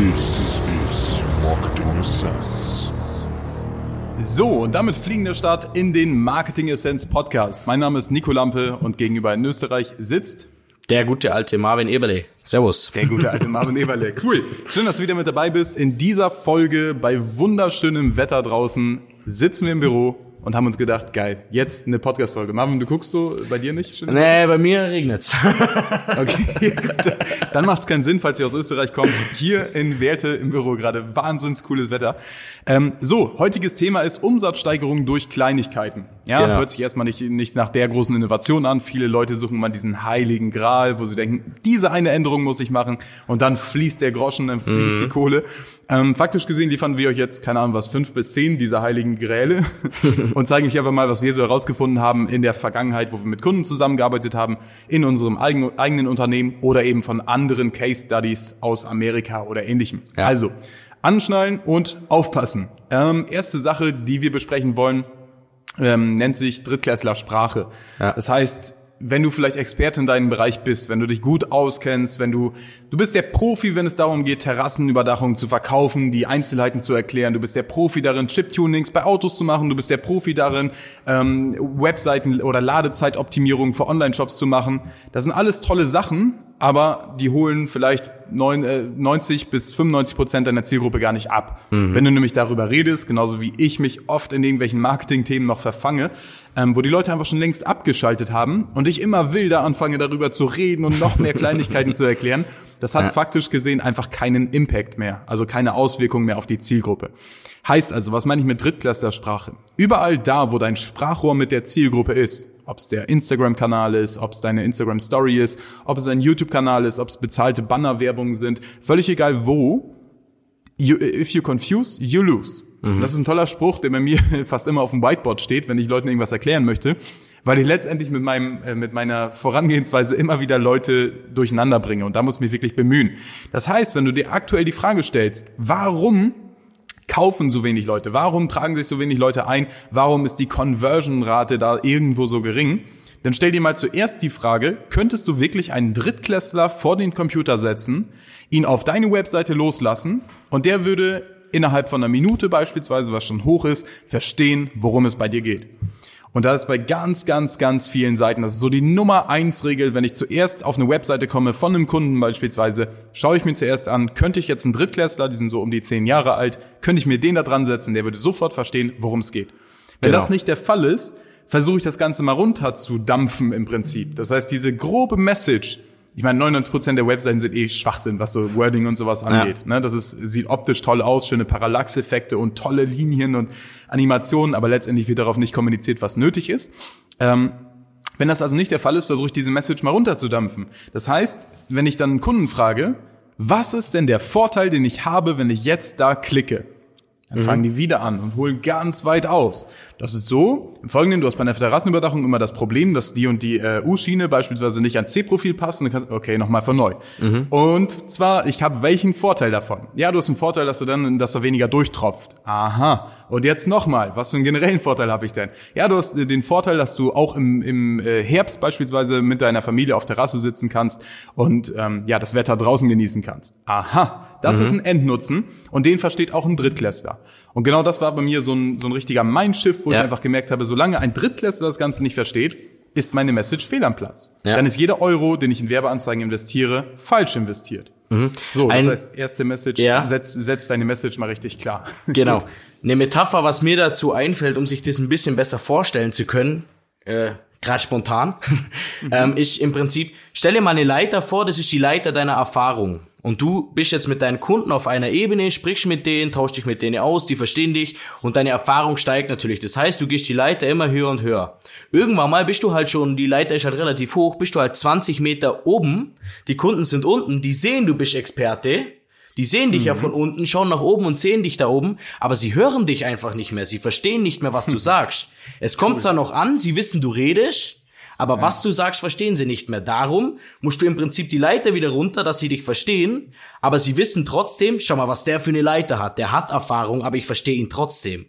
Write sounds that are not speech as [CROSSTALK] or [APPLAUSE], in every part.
This is Marketing Essence. So, und damit fliegender Start in den Marketing Essence Podcast. Mein Name ist Nico Lampe und gegenüber in Österreich sitzt Der gute alte Marvin Eberle. Servus. der gute alte Marvin Eberle. Cool. Schön, dass du wieder mit dabei bist. In dieser Folge bei wunderschönem Wetter draußen sitzen wir im Büro und haben uns gedacht, geil, jetzt eine Podcast-Folge. Marvin, du guckst so bei dir nicht? Schön? Nee, bei mir regnet's. [LAUGHS] Okay, gut. Dann macht es keinen Sinn, falls ihr aus Österreich kommt. Hier in Werte im Büro gerade wahnsinns cooles Wetter. Ähm, so, heutiges Thema ist Umsatzsteigerung durch Kleinigkeiten. Ja, Genau. hört sich erstmal nicht, nicht nach der großen Innovation an. Viele Leute suchen mal diesen heiligen Gral, wo sie denken, diese eine Änderung muss ich machen und dann fließt der Groschen, dann fließt die Kohle. Ähm, faktisch gesehen liefern wir euch jetzt, keine Ahnung was, fünf bis zehn dieser heiligen Gräle [LAUGHS] [LAUGHS] und zeigen euch einfach mal, was wir so herausgefunden haben in der Vergangenheit, wo wir mit Kunden zusammengearbeitet haben, in unserem eigen, eigenen Unternehmen oder eben von anderen Case Studies aus Amerika oder ähnlichem. Ja. Also, anschnallen und aufpassen. Ähm, erste Sache, die wir besprechen wollen, ähm, nennt sich Drittklässler Sprache. Ja. Das heißt, wenn du vielleicht Experte in deinem Bereich bist, wenn du dich gut auskennst, wenn du, du bist der Profi, wenn es darum geht, Terrassenüberdachung zu verkaufen, die Einzelheiten zu erklären, du bist der Profi darin, Chiptunings bei Autos zu machen, du bist der Profi darin, ähm, Webseiten oder Ladezeitoptimierung für Online-Shops zu machen. Das sind alles tolle Sachen, aber die holen vielleicht neun, äh, 90 bis 95 Prozent deiner Zielgruppe gar nicht ab. Wenn du nämlich darüber redest, genauso wie ich mich oft in irgendwelchen Marketing-Themen noch verfange, ähm, wo die Leute einfach schon längst abgeschaltet haben und ich immer wilder anfange darüber zu reden und noch mehr [LAUGHS] Kleinigkeiten zu erklären, das hat faktisch gesehen einfach keinen Impact mehr, also keine Auswirkung mehr auf die Zielgruppe. Heißt also, was meine ich mit Drittklässlersprache? Überall da, wo dein Sprachrohr mit der Zielgruppe ist, ob es der Instagram-Kanal ist, ob es deine Instagram-Story ist, ob es ein YouTube-Kanal ist, ob es bezahlte Bannerwerbungen sind, völlig egal wo, you, if you confuse, you lose. Das ist ein toller Spruch, der bei mir [LAUGHS] fast immer auf dem Whiteboard steht, wenn ich Leuten irgendwas erklären möchte, weil ich letztendlich mit meinem äh, mit meiner Vorangehensweise immer wieder Leute durcheinander bringe und da muss ich mich wirklich bemühen. Das heißt, wenn du dir aktuell die Frage stellst, warum kaufen so wenig Leute? Warum tragen sich so wenig Leute ein? Warum ist die Conversion-Rate da irgendwo so gering? Dann stell dir mal zuerst die Frage, könntest du wirklich einen Drittklässler vor den Computer setzen, ihn auf deine Webseite loslassen und der würde innerhalb von einer Minute beispielsweise, was schon hoch ist, verstehen, worum es bei dir geht. Und da ist bei ganz, ganz, ganz vielen Seiten, das ist so die Nummer eins Regel, wenn ich zuerst auf eine Webseite komme von einem Kunden beispielsweise, schaue ich mir zuerst an, könnte ich jetzt einen Drittklässler, die sind so um die zehn Jahre alt, könnte ich mir den da dran setzen, der würde sofort verstehen, worum es geht. Wenn Genau. das nicht der Fall ist, versuche ich das Ganze mal runter zu dampfen im Prinzip. Das heißt, diese grobe Message, ich meine, 99% der Webseiten sind eh Schwachsinn, was so Wording und sowas angeht. Ne? Das ist, sieht optisch toll aus, schöne Parallaxeffekte und tolle Linien und Animationen, aber letztendlich wird darauf nicht kommuniziert, was nötig ist. Ähm, wenn das also nicht der Fall ist, versuche ich diese Message mal runterzudampfen. Das heißt, wenn ich dann einen Kunden frage, was ist denn der Vorteil, den ich habe, wenn ich jetzt da klicke? Dann fangen die wieder an und holen ganz weit aus. Das ist so, im Folgenden, du hast bei einer Terrassenüberdachung immer das Problem, dass die und die äh, U-Schiene beispielsweise nicht ans C-Profil passen. Du kannst, okay, nochmal von neu. Und zwar, ich habe welchen Vorteil davon? Ja, du hast einen Vorteil, dass du dann, dass er weniger durchtropft. Aha. Und jetzt nochmal, was für einen generellen Vorteil habe ich denn? Ja, du hast äh, den Vorteil, dass du auch im, im äh, Herbst beispielsweise mit deiner Familie auf Terrasse sitzen kannst und ähm, ja, das Wetter draußen genießen kannst. Aha. Das ist ein Endnutzen und den versteht auch ein Drittklässler. Und genau das war bei mir so ein, so ein richtiger Mindshift, wo ich Ja. einfach gemerkt habe, solange ein Drittklässler das Ganze nicht versteht, ist meine Message fehl am Platz. Ja. Dann ist jeder Euro, den ich in Werbeanzeigen investiere, falsch investiert. So, das Ein- heißt, erste Message, Ja. setz, setz deine Message mal richtig klar. [LAUGHS] Genau. Eine Metapher, was mir dazu einfällt, um sich das ein bisschen besser vorstellen zu können, äh, gerade spontan, [LAUGHS] ähm, ist im Prinzip, stell dir mal eine Leiter vor, das ist die Leiter deiner Erfahrung. Und du bist jetzt mit deinen Kunden auf einer Ebene, sprichst mit denen, tauschst dich mit denen aus, die verstehen dich und deine Erfahrung steigt natürlich. Das heißt, du gehst die Leiter immer höher und höher. Irgendwann mal bist du halt schon, die Leiter ist halt relativ hoch, bist du halt 20 Meter oben, die Kunden sind unten, die sehen, du bist Experte, die sehen dich ja von unten, schauen nach oben und sehen dich da oben, aber sie hören dich einfach nicht mehr. Sie verstehen nicht mehr, was du [LAUGHS] sagst. Es kommt zwar noch an, sie wissen, du redest, aber was du sagst, verstehen sie nicht mehr. Darum musst du im Prinzip die Leiter wieder runter, dass sie dich verstehen, aber sie wissen trotzdem, schau mal, was der für eine Leiter hat. Der hat Erfahrung, aber ich verstehe ihn trotzdem.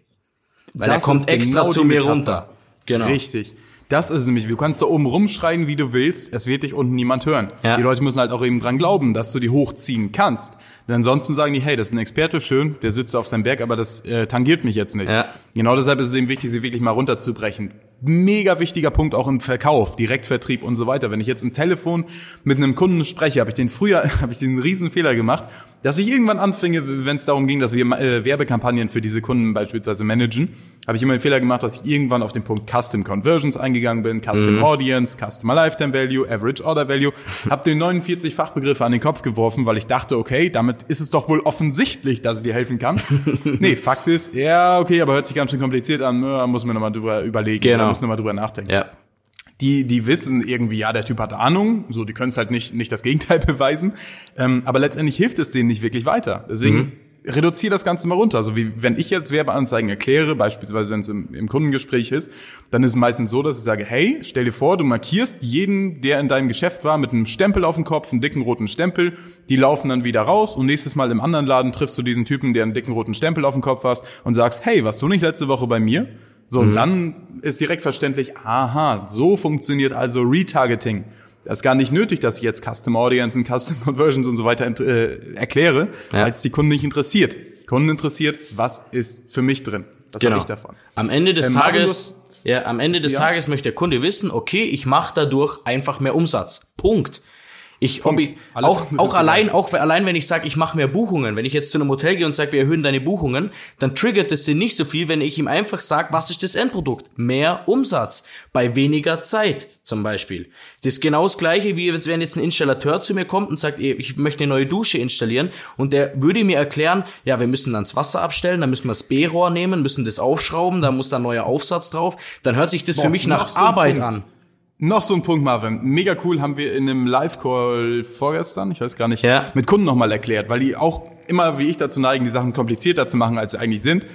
Weil Das er kommt ist extra genau zu mir Metapher. runter. Genau. Richtig. Das ist es nämlich. Du kannst da oben rumschreien, wie du willst. Es wird dich unten niemand hören. Ja. Die Leute müssen halt auch eben dran glauben, dass du die hochziehen kannst. Denn ansonsten sagen die, hey, das ist ein Experte, schön, der sitzt auf seinem Berg, aber das äh, tangiert mich jetzt nicht. Ja. Genau deshalb ist es eben wichtig, sie wirklich mal runterzubrechen. Mega wichtiger Punkt auch im Verkauf, Direktvertrieb und so weiter. Wenn ich jetzt im Telefon mit einem Kunden spreche, habe ich den früher, [LAUGHS] habe ich diesen riesen Fehler gemacht, dass ich irgendwann anfinge, wenn es darum ging, dass wir äh, Werbekampagnen für diese Kunden beispielsweise managen, habe ich immer den Fehler gemacht, dass ich irgendwann auf den Punkt Custom Conversions eingegangen bin, Custom Audience, Customer Lifetime Value, Average Order Value, habe den 49 Fachbegriffe an den Kopf geworfen, weil ich dachte, okay, damit ist es doch wohl offensichtlich, dass ich dir helfen kann. [LAUGHS] nee, Fakt ist, ja, okay, aber hört sich ganz schön kompliziert an, da muss man nochmal drüber überlegen, Genau. Da muss nochmal drüber nachdenken Ja. die, die wissen irgendwie, ja, der Typ hat Ahnung, so, die können es halt nicht, nicht das Gegenteil [LAUGHS] beweisen, ähm, aber letztendlich hilft es denen nicht wirklich weiter. Deswegen reduziere das Ganze mal runter. Also wie wenn ich jetzt Werbeanzeigen erkläre, beispielsweise wenn es im, im Kundengespräch ist, dann ist es meistens so, dass ich sage, hey, stell dir vor, du markierst jeden, der in deinem Geschäft war, mit einem Stempel auf dem Kopf, einen dicken roten Stempel, die laufen dann wieder raus und nächstes Mal im anderen Laden triffst du diesen Typen, der einen dicken roten Stempel auf dem Kopf hast und sagst, hey, warst du nicht letzte Woche bei mir? So, und dann ist direkt verständlich, aha, so funktioniert also Retargeting. Das ist gar nicht nötig, dass ich jetzt Custom Audience und Custom [LAUGHS] Conversions und so weiter äh, erkläre, Ja. weil es die Kunden nicht interessiert. Kunden interessiert, was ist für mich drin? Was habe ich davon? Am Ende des Ähm, Tages, ja, am Ende des Ja. Tages möchte der Kunde wissen, okay, ich mache dadurch einfach mehr Umsatz. Punkt. Ich, ob ich Alles auch, [LAUGHS] auch allein, auch allein, wenn ich sage, ich mache mehr Buchungen, wenn ich jetzt zu einem Hotel gehe und sage, wir erhöhen deine Buchungen, dann triggert es den nicht so viel, wenn ich ihm einfach sage, was ist das Endprodukt? Mehr Umsatz bei weniger Zeit zum Beispiel. Das ist genau das gleiche, wie jetzt, wenn jetzt ein Installateur zu mir kommt und sagt, ich möchte eine neue Dusche installieren und der würde mir erklären, ja, wir müssen dann das Wasser abstellen, dann müssen wir das B-Rohr nehmen, müssen das aufschrauben, da muss da ein neuer Aufsatz drauf. Dann hört sich das Boah, für mich nach Arbeit an. Noch so ein Punkt, Marvin. Mega cool haben wir in einem Live-Call vorgestern, ich weiß gar nicht, Ja. mit Kunden nochmal erklärt, weil die auch immer wie ich dazu neigen, die Sachen komplizierter zu machen, als sie eigentlich sind.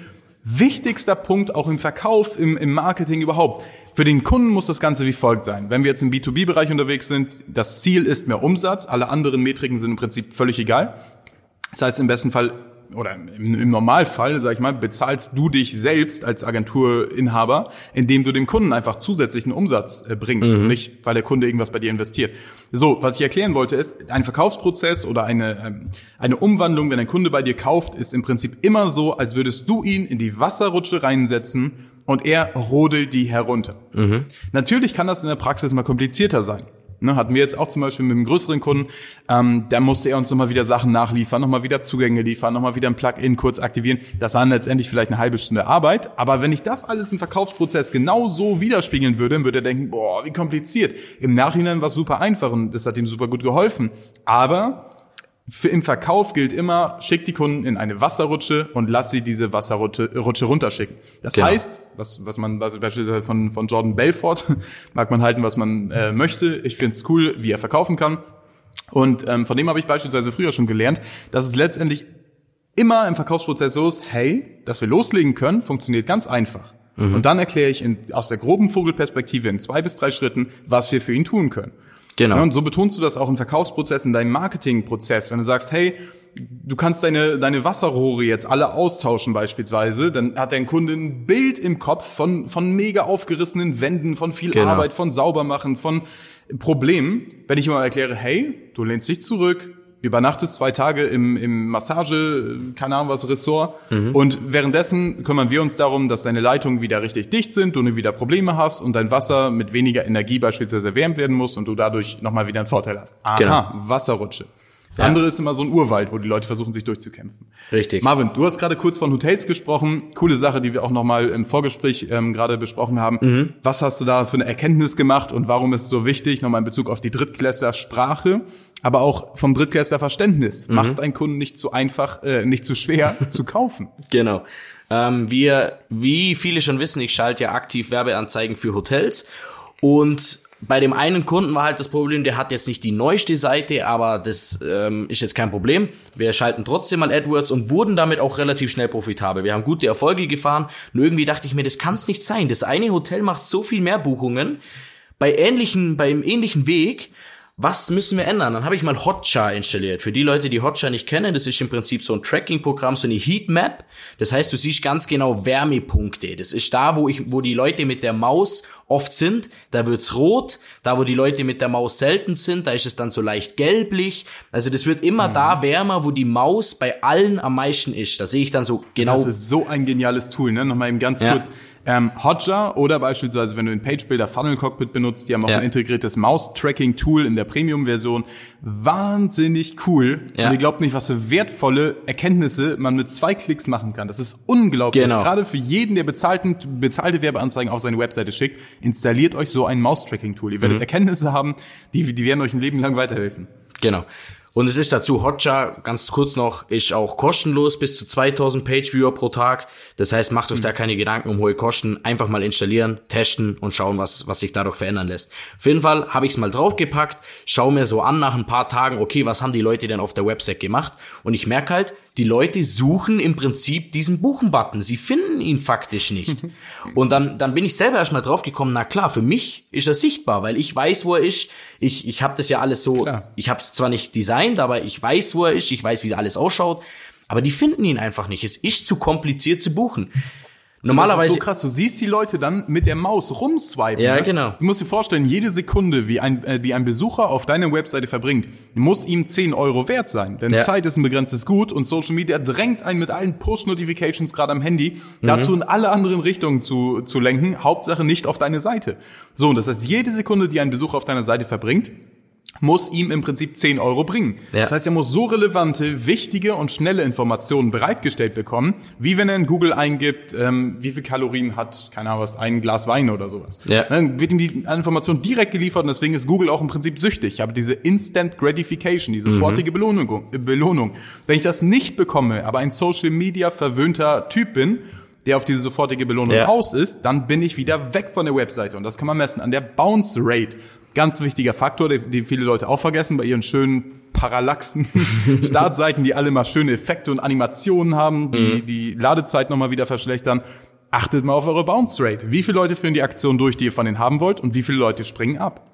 Wichtigster Punkt auch im Verkauf, im, im Marketing überhaupt. Für den Kunden muss das Ganze wie folgt sein. Wenn wir jetzt im B2B-Bereich unterwegs sind, das Ziel ist mehr Umsatz, alle anderen Metriken sind im Prinzip völlig egal. Das heißt, im besten Fall oder im, Normalfall, sag ich mal, bezahlst du dich selbst als Agenturinhaber, indem du dem Kunden einfach zusätzlichen Umsatz äh, bringst, und nicht weil der Kunde irgendwas bei dir investiert. So, was ich erklären wollte, ist, ein Verkaufsprozess oder eine, ähm, eine Umwandlung, wenn ein Kunde bei dir kauft, ist im Prinzip immer so, als würdest du ihn in die Wasserrutsche reinsetzen und er rodelt die herunter. Natürlich kann das in der Praxis mal komplizierter sein. Ne, hatten wir jetzt auch zum Beispiel mit einem größeren Kunden, ähm, da musste er uns nochmal wieder Sachen nachliefern, nochmal wieder Zugänge liefern, nochmal wieder ein Plugin kurz aktivieren. Das waren letztendlich vielleicht eine halbe Stunde Arbeit, aber wenn ich das alles im Verkaufsprozess genau so widerspiegeln würde, würde er denken, boah, wie kompliziert. Im Nachhinein war es super einfach und das hat ihm super gut geholfen. Aber im Verkauf gilt immer, schick die Kunden in eine Wasserrutsche und lass sie diese Wasserrutsche Rutsche runterschicken. Das Genau. heißt, was, was man was beispielsweise von, von Jordan Belfort, [LAUGHS] mag man halten, was man äh, möchte. Ich finde es cool, wie er verkaufen kann. Und ähm, von dem habe ich beispielsweise früher schon gelernt, dass es letztendlich immer im Verkaufsprozess so ist, hey, dass wir loslegen können, funktioniert ganz einfach. Und dann erkläre ich in, aus der groben Vogelperspektive in zwei bis drei Schritten, was wir für ihn tun können. Genau. Ja, und so betonst du das auch im Verkaufsprozess, in deinem Marketingprozess. Wenn du sagst, hey, du kannst deine, deine Wasserrohre jetzt alle austauschen beispielsweise, dann hat dein Kunde ein Bild im Kopf von, von mega aufgerissenen Wänden, von viel Genau. Arbeit, von Saubermachen, von Problemen. Wenn ich immer erkläre, hey, du lehnst dich zurück, übernachtest zwei Tage im, im Massage, keine Ahnung was, Ressort. Und währenddessen kümmern wir uns darum, dass deine Leitungen wieder richtig dicht sind, du wieder Probleme hast und dein Wasser mit weniger Energie beispielsweise erwärmt werden muss und du dadurch nochmal wieder einen Vorteil hast. Aha, Genau. Wasserrutsche. Das Ja. andere ist immer so ein Urwald, wo die Leute versuchen, sich durchzukämpfen. Richtig. Marvin, du hast gerade kurz von Hotels gesprochen. Coole Sache, die wir auch nochmal im Vorgespräch ähm, gerade besprochen haben. Mhm. Was hast du da für eine Erkenntnis gemacht und warum ist es so wichtig? Nochmal in Bezug auf die Drittklässler-Sprache, aber auch vom Drittklässler-Verständnis. Mhm. Machst einen Kunden nicht zu einfach, äh, nicht zu schwer [LAUGHS] zu kaufen. Genau. Ähm, wir, wie viele schon wissen, ich schalte ja aktiv Werbeanzeigen für Hotels und bei dem einen Kunden war halt das Problem, der hat jetzt nicht die neueste Seite, aber das ähm, ist jetzt kein Problem. Wir schalten trotzdem mal AdWords und wurden damit auch relativ schnell profitabel. Wir haben gute Erfolge gefahren. Nur irgendwie dachte ich mir, das kann es nicht sein. Das eine Hotel macht so viel mehr Buchungen bei ähnlichen, beim ähnlichen Weg. Was müssen wir ändern? Dann habe ich mal Hotjar installiert. Für die Leute, die Hotjar nicht kennen, das ist im Prinzip so ein Tracking-Programm, so eine Heatmap. Das heißt, du siehst ganz genau Wärmepunkte. Das ist da, wo ich, wo die Leute mit der Maus oft sind, da wird's rot, da wo die Leute mit der Maus selten sind, da ist es dann so leicht gelblich. Also das wird immer mhm. da wärmer, wo die Maus bei allen am meisten ist. Da sehe ich dann so genau. Das ist so ein geniales Tool, ne? Nochmal eben ganz ja. kurz. Ähm, Hotjar oder beispielsweise, wenn du den Page Builder Funnel Cockpit benutzt, die haben auch ja. ein integriertes Mouse-Tracking-Tool in der Premium-Version. Wahnsinnig cool. Ja. Und ihr glaubt nicht, was für wertvolle Erkenntnisse man mit zwei Klicks machen kann. Das ist unglaublich. Genau. Gerade für jeden, der bezahlten, bezahlte Werbeanzeigen auf seine Webseite schickt, installiert euch so ein Mouse-Tracking-Tool. Ihr werdet mhm. Erkenntnisse haben, die, die werden euch ein Leben lang weiterhelfen. Genau. Und es ist dazu, Hotjar, ganz kurz noch, ist auch kostenlos bis zu 2000 Page-Viewer pro Tag. Das heißt, macht euch mhm. da keine Gedanken um hohe Kosten. Einfach mal installieren, testen und schauen, was, was sich dadurch verändern lässt. Auf jeden Fall habe ich es mal draufgepackt, schau mir so an nach ein paar Tagen, okay, was haben die Leute denn auf der Website gemacht? Und ich merke halt, die Leute suchen im Prinzip diesen Buchen-Button. Sie finden ihn faktisch nicht. [LAUGHS] Und dann, dann bin ich selber erstmal draufgekommen, na klar, für mich ist er sichtbar, weil ich weiß, wo er ist. Ich, ich habe das ja alles so, klar. ich habe es zwar nicht designt, aber ich weiß, wo er ist, ich weiß, wie alles ausschaut. Aber die finden ihn einfach nicht. Es ist zu kompliziert zu buchen. Normalerweise. Das ist so krass. Du siehst die Leute dann mit der Maus rumswipen. Ja, ne? genau. Du musst dir vorstellen, jede Sekunde, wie ein, äh, die ein Besucher auf deiner Webseite verbringt, muss ihm 10 Euro wert sein. Denn ja. Zeit ist ein begrenztes Gut und Social Media drängt einen mit allen Push-Notifications gerade am Handy mhm. dazu in alle anderen Richtungen zu, zu lenken. Hauptsache nicht auf deine Seite. So, und das heißt, jede Sekunde, die ein Besucher auf deiner Seite verbringt, muss ihm im Prinzip 10 Euro bringen. Ja. Das heißt, er muss so relevante, wichtige und schnelle Informationen bereitgestellt bekommen, wie wenn er in Google eingibt, ähm, wie viel Kalorien hat, keine Ahnung was, ein Glas Wein oder sowas. Ja. Dann wird ihm die Information direkt geliefert und deswegen ist Google auch im Prinzip süchtig. Ich habe diese Instant Gratification, die sofortige mhm. Belohnung, Belohnung. Wenn ich das nicht bekomme, aber ein Social Media verwöhnter Typ bin, der auf diese sofortige Belohnung ja. aus ist, dann bin ich wieder weg von der Webseite. Und das kann man messen an der Bounce Rate. Ganz wichtiger Faktor, den, den viele Leute auch vergessen bei ihren schönen Parallaxen [LAUGHS] Startseiten, die alle mal schöne Effekte und Animationen haben, die mhm. die Ladezeit nochmal wieder verschlechtern. Achtet mal auf eure Bounce Rate. Wie viele Leute führen die Aktion durch, die ihr von denen haben wollt und wie viele Leute springen ab?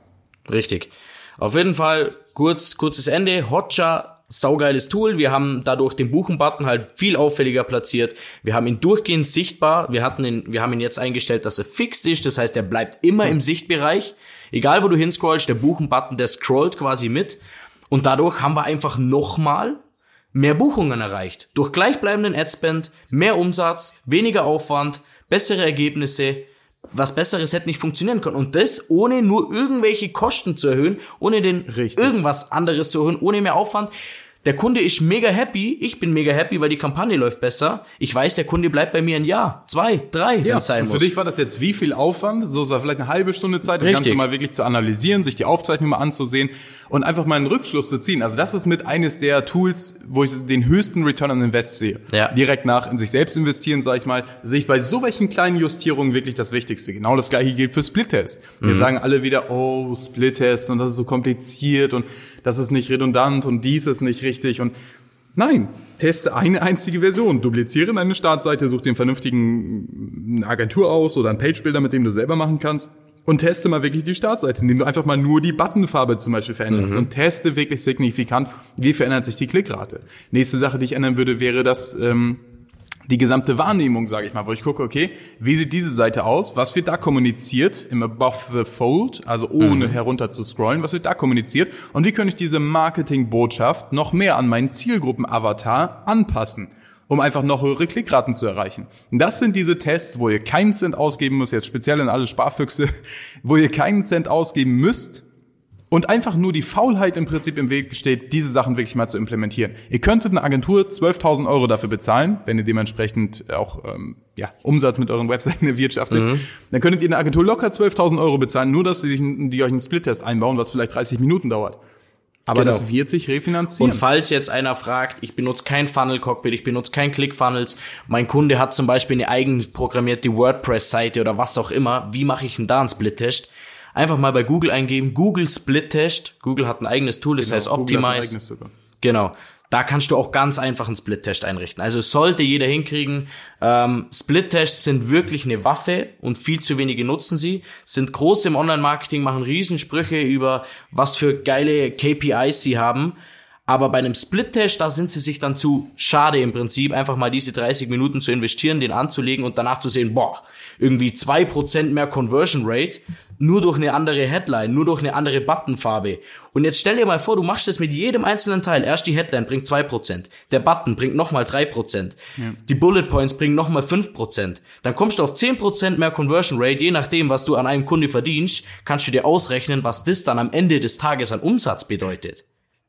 Richtig. Auf jeden Fall kurz, kurzes Ende. Hotjar saugeiles Tool. Wir haben dadurch den Buchen-Button halt viel auffälliger platziert. Wir haben ihn durchgehend sichtbar. Wir hatten ihn, wir haben ihn jetzt eingestellt, dass er fixed ist. Das heißt, er bleibt immer im Sichtbereich. Egal wo du hinscrollst, der Buchen-Button, der scrollt quasi mit. Und dadurch haben wir einfach nochmal mehr Buchungen erreicht. Durch gleichbleibenden Adspend, mehr Umsatz, weniger Aufwand, bessere Ergebnisse. Was Besseres hätte nicht funktionieren können. Und das ohne nur irgendwelche Kosten zu erhöhen, ohne den Richtig. irgendwas anderes zu erhöhen, ohne mehr Aufwand. Der Kunde ist mega happy, ich bin mega happy, weil die Kampagne läuft besser. Ich weiß, der Kunde bleibt bei mir ein Jahr, zwei, drei, ja, wenn es sein muss. Für dich war das jetzt wie viel Aufwand? So, es war vielleicht eine halbe Stunde Zeit, das Richtig. Ganze mal wirklich zu analysieren, sich die Aufzeichnung mal anzusehen und einfach mal einen Rückschluss zu ziehen. Also das ist mit eines der Tools, wo ich den höchsten Return on Invest sehe. Ja. Direkt nach in sich selbst investieren, sage ich mal, sehe ich bei so welchen kleinen Justierungen wirklich das Wichtigste. Genau das gleiche gilt für Split-Test. Wir mhm. sagen alle wieder, oh, Split-Test und das ist so kompliziert und das ist nicht redundant und dies ist nicht richtig und Nein, teste eine einzige Version. Dupliziere deine Startseite, such den vernünftigen Agentur aus oder einen Page-Builder, mit dem du selber machen kannst. Und teste mal wirklich die Startseite, indem du einfach mal nur die Buttonfarbe zum Beispiel veränderst. Mhm. Und teste wirklich signifikant, wie verändert sich die Klickrate. Nächste Sache, die ich ändern würde, wäre, dass ähm, die gesamte Wahrnehmung, sage ich mal, wo ich gucke, okay, wie sieht diese Seite aus? Was wird da kommuniziert im Above the Fold, also ohne mhm. herunter zu scrollen? Was wird da kommuniziert? Und wie könnte ich diese Marketingbotschaft noch mehr an meinen Zielgruppen-Avatar anpassen? Um einfach noch höhere Klickraten zu erreichen. Und das sind diese Tests, wo ihr keinen Cent ausgeben müsst, jetzt speziell in alle Sparfüchse, [LAUGHS] wo ihr keinen Cent ausgeben müsst, und einfach nur die Faulheit im Prinzip im Weg steht, diese Sachen wirklich mal zu implementieren. Ihr könntet eine Agentur 12.000 Euro dafür bezahlen, wenn ihr dementsprechend auch ähm, ja, Umsatz mit euren Webseiten [LAUGHS] erwirtschaftet. Mhm. Dann könntet ihr eine Agentur locker 12.000 Euro bezahlen, nur dass sie sich, die euch einen Split-Test einbauen, was vielleicht 30 Minuten dauert. Aber genau. das wird sich refinanzieren. Und falls jetzt einer fragt, ich benutze kein Funnel Cockpit, ich benutze kein ClickFunnels, mein Kunde hat zum Beispiel eine eigen programmierte WordPress-Seite oder was auch immer, wie mache ich denn da einen Split-Test? Einfach mal bei Google eingeben, Google Split Test. Google hat ein eigenes Tool, das genau, heißt Optimize. Genau. Da kannst du auch ganz einfach einen Split-Test einrichten. Also sollte jeder hinkriegen. Ähm, Split-Tests sind wirklich eine Waffe und viel zu wenige nutzen sie. Sind groß im Online-Marketing, machen Riesensprüche über was für geile KPIs sie haben. Aber bei einem Split-Test, da sind sie sich dann zu schade im Prinzip, einfach mal diese 30 Minuten zu investieren, den anzulegen und danach zu sehen, boah, irgendwie zwei Prozent mehr Conversion Rate, nur durch eine andere Headline, nur durch eine andere Buttonfarbe. Und jetzt stell dir mal vor, du machst das mit jedem einzelnen Teil. Erst die Headline bringt zwei Prozent, der Button bringt nochmal drei Prozent, ja. die Bullet Points bringen nochmal fünf Prozent. Dann kommst du auf zehn Prozent mehr Conversion Rate, je nachdem, was du an einem Kunde verdienst, kannst du dir ausrechnen, was das dann am Ende des Tages an Umsatz bedeutet.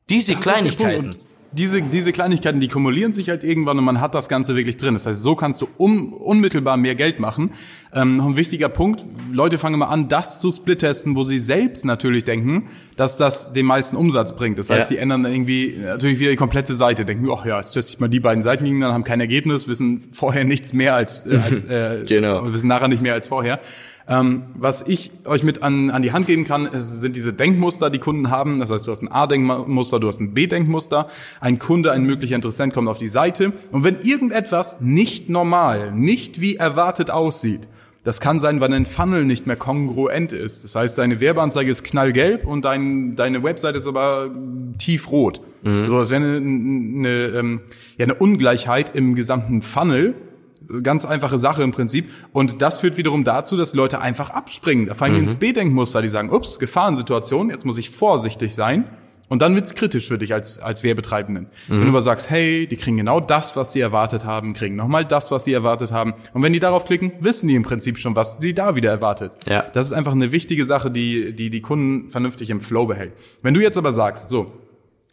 Diese das Kleinigkeiten diese, diese Kleinigkeiten, die kumulieren sich halt irgendwann und man hat das Ganze wirklich drin. Das heißt, so kannst du um, unmittelbar mehr Geld machen. Ähm, noch ein wichtiger Punkt, Leute fangen mal an, das zu split-testen, wo sie selbst natürlich denken, dass das den meisten Umsatz bringt. Das heißt, ja. die ändern dann irgendwie natürlich wieder die komplette Seite, denken, ach ja, jetzt teste ich mal die beiden Seiten gegen, dann haben kein Ergebnis, wissen vorher nichts mehr als, äh, als [LAUGHS] äh, genau. wissen nachher nicht mehr als vorher. Ähm, was ich euch mit an, an die Hand geben kann, ist, sind diese Denkmuster, die Kunden haben. Das heißt, du hast ein A-Denkmuster, du hast ein B-Denkmuster. Ein Kunde, ein möglicher Interessent kommt auf die Seite. Und wenn irgendetwas nicht normal, nicht wie erwartet aussieht, das kann sein, weil dein Funnel nicht mehr kongruent ist. Das heißt, deine Werbeanzeige ist knallgelb und dein, deine Website ist aber tiefrot. Mhm. So, das wäre eine, eine, ähm, ja, eine Ungleichheit im gesamten Funnel Ganz einfache Sache im Prinzip. Und das führt wiederum dazu, dass Leute einfach abspringen. Da fallen die mhm. ins B-Denkmuster, die sagen, ups, Gefahrensituation, jetzt muss ich vorsichtig sein. Und dann wird's kritisch für dich als, als Werbetreibenden. Mhm. Wenn du aber sagst, hey, die kriegen genau das, was sie erwartet haben, kriegen nochmal das, was sie erwartet haben. Und wenn die darauf klicken, wissen die im Prinzip schon, was sie da wieder erwartet. Ja. Das ist einfach eine wichtige Sache, die, die die Kunden vernünftig im Flow behält. Wenn du jetzt aber sagst, so,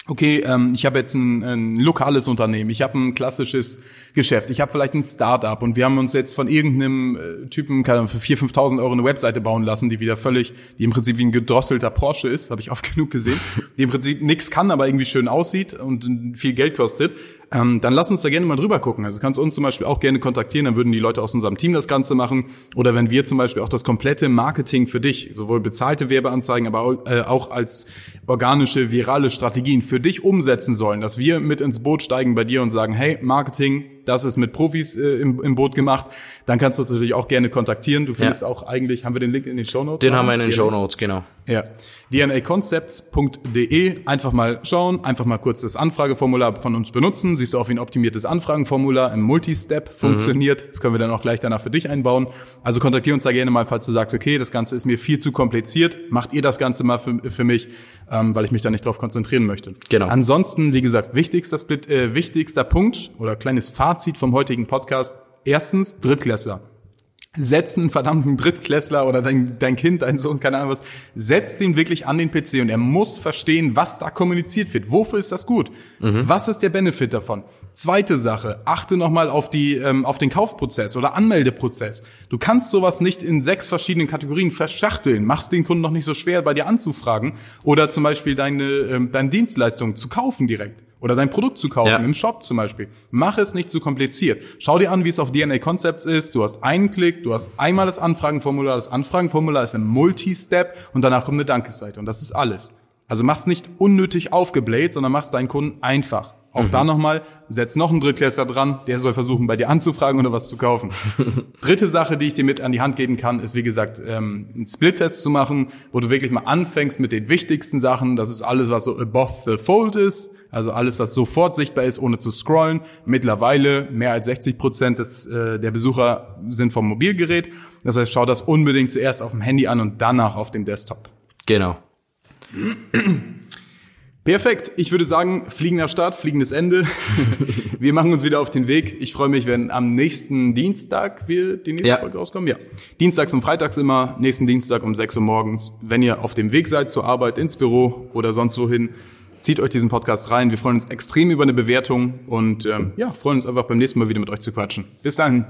okay, ähm, ich habe jetzt ein, ein lokales Unternehmen, ich habe ein klassisches Geschäft, ich habe vielleicht ein Start-up und wir haben uns jetzt von irgendeinem äh, Typen kann, für 4.000, 5.000 Euro eine Webseite bauen lassen, die wieder völlig, die im Prinzip wie ein gedrosselter Porsche ist, habe ich oft [LAUGHS] genug gesehen, die im Prinzip nichts kann, aber irgendwie schön aussieht und viel Geld kostet ähm, dann lass uns da gerne mal drüber gucken. Also du kannst uns zum Beispiel auch gerne kontaktieren, dann würden die Leute aus unserem Team das Ganze machen. Oder wenn wir zum Beispiel auch das komplette Marketing für dich, sowohl bezahlte Werbeanzeigen, aber auch, äh, auch als organische, virale Strategien für dich umsetzen sollen, dass wir mit ins Boot steigen bei dir und sagen, hey, Marketing, das ist mit Profis äh, im, im Boot gemacht, dann kannst du uns natürlich auch gerne kontaktieren. Du findest ja. auch eigentlich, haben wir den Link in den Show Notes? Den haben wir in den Show Notes, genau. Ja. dnaconcepts.de, einfach mal schauen, einfach mal kurz das Anfrageformular von uns benutzen. Siehst du auch, wie ein optimiertes Anfragenformular im Multistep mhm. funktioniert. Das können wir dann auch gleich danach für dich einbauen. Also kontaktiere uns da gerne mal, falls du sagst, okay, das Ganze ist mir viel zu kompliziert. Macht ihr das Ganze mal für, für mich, ähm, weil ich mich da nicht drauf konzentrieren möchte. Genau. Ansonsten, wie gesagt, wichtigster, Split, äh, wichtigster Punkt oder kleines Fazit vom heutigen Podcast. Erstens, Drittklässler setz einen verdammten Drittklässler oder dein, dein Kind, dein Sohn, keine Ahnung was, setz ihn wirklich an den PC und er muss verstehen, was da kommuniziert wird. Wofür ist das gut? Mhm. Was ist der Benefit davon? Zweite Sache, achte nochmal auf die, ähm, auf den Kaufprozess oder Anmeldeprozess. Du kannst sowas nicht in sechs verschiedenen Kategorien verschachteln. Machst den Kunden noch nicht so schwer, bei dir anzufragen oder zum Beispiel deine, ähm, deine Dienstleistung zu kaufen direkt oder dein Produkt zu kaufen, ja. im Shop zum Beispiel. Mach es nicht zu kompliziert. Schau dir an, wie es auf DNA Concepts ist. Du hast einen Klick, du hast einmal das Anfragenformular. Das Anfragenformular ist ein Multi-Step und danach kommt eine Dankesseite und das ist alles. Also mach's nicht unnötig aufgebläht, sondern mach's deinen Kunden einfach. Auch mhm. da nochmal, setz noch einen Drittklässler dran, der soll versuchen, bei dir anzufragen oder was zu kaufen. [LAUGHS] Dritte Sache, die ich dir mit an die Hand geben kann, ist, wie gesagt, ähm, einen Split-Test zu machen, wo du wirklich mal anfängst mit den wichtigsten Sachen. Das ist alles, was so above the fold ist. Also alles, was sofort sichtbar ist, ohne zu scrollen. Mittlerweile mehr als 60 Prozent des, äh, der Besucher sind vom Mobilgerät. Das heißt, schau das unbedingt zuerst auf dem Handy an und danach auf dem Desktop. Genau. Perfekt. Ich würde sagen, fliegender Start, fliegendes Ende. [LAUGHS] wir machen uns wieder auf den Weg. Ich freue mich, wenn am nächsten Dienstag wir die nächste ja. Folge rauskommen. Ja. Dienstags und freitags immer, nächsten Dienstag um 6 Uhr morgens. Wenn ihr auf dem Weg seid zur Arbeit, ins Büro oder sonst wohin, zieht euch diesen Podcast rein. Wir freuen uns extrem über eine Bewertung und ähm, ja, freuen uns einfach beim nächsten Mal wieder mit euch zu quatschen. Bis dahin.